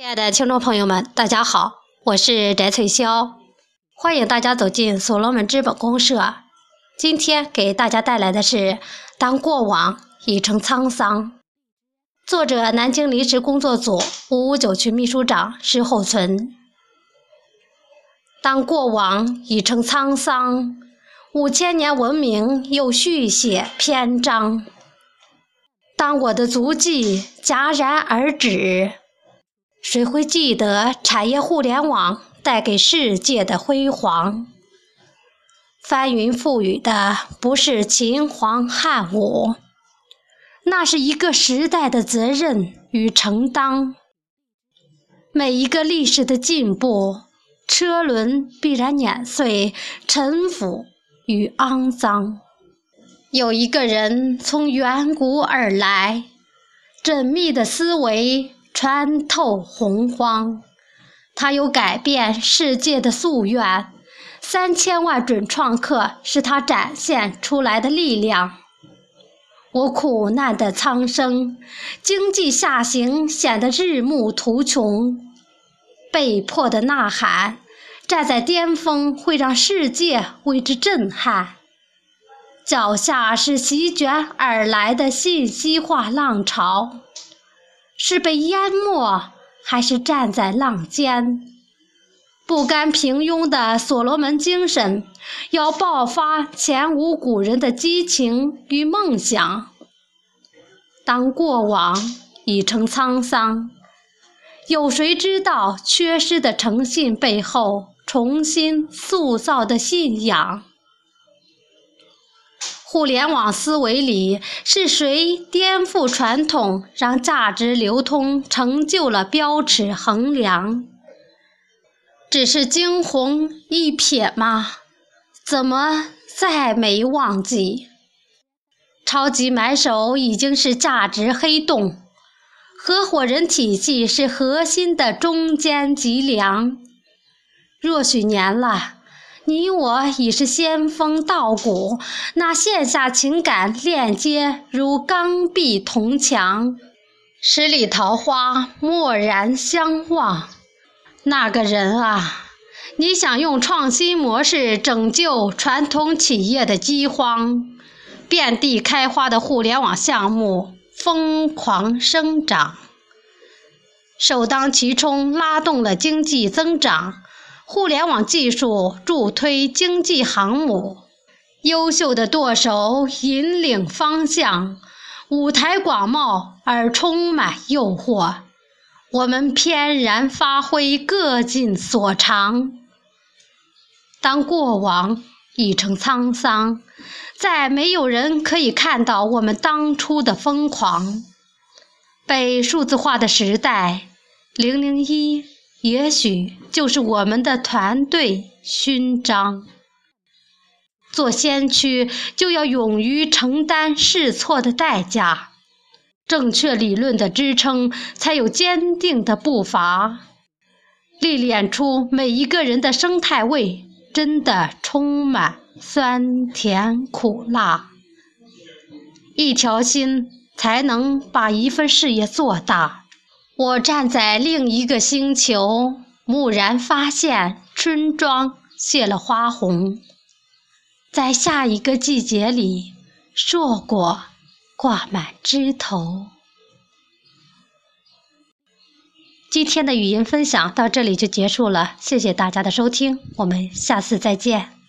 亲爱的听众朋友们，大家好，我是翟翠霄，欢迎大家走进所罗门资本公社。今天给大家带来的是《当过往已成沧桑》，作者南京临时工作组五五九区秘书长施厚存。当过往已成沧桑，五千年文明又续写篇章。当我的足迹戛然而止。谁会记得产业互联网带给世界的辉煌？翻云覆雨的不是秦皇汉武，那是一个时代的责任与承担。每一个历史的进步，车轮必然碾碎沉腐与肮脏。有一个人从远古而来，缜密的思维。穿透洪荒，他有改变世界的夙愿。三千万准创客是他展现出来的力量。我苦难的苍生，经济下行显得日暮途穷，被迫的呐喊，站在巅峰会让世界为之震撼。脚下是席卷而来的信息化浪潮。是被淹没，还是站在浪尖？不甘平庸的所罗门精神，要爆发前无古人的激情与梦想。当过往已成沧桑，有谁知道缺失的诚信背后重新塑造的信仰？互联网思维里是谁颠覆传统，让价值流通成就了标尺衡量？只是惊鸿一瞥吗？怎么再没忘记？超级买手已经是价值黑洞，合伙人体系是核心的中间脊梁。若许年了。你我已是仙风道骨，那线下情感链接如钢壁铜墙，十里桃花蓦然相望。那个人啊，你想用创新模式拯救传统企业的饥荒，遍地开花的互联网项目疯狂生长，首当其冲拉动了经济增长。互联网技术助推经济航母，优秀的舵手引领方向，舞台广袤而充满诱惑。我们翩然发挥，各尽所长。当过往已成沧桑，再没有人可以看到我们当初的疯狂。被数字化的时代，零零一。也许就是我们的团队勋章。做先驱就要勇于承担试错的代价，正确理论的支撑，才有坚定的步伐。历练出每一个人的生态味，真的充满酸甜苦辣。一条心才能把一份事业做大。我站在另一个星球，蓦然发现春庄谢了花红，在下一个季节里，硕果挂满枝头。今天的语音分享到这里就结束了，谢谢大家的收听，我们下次再见。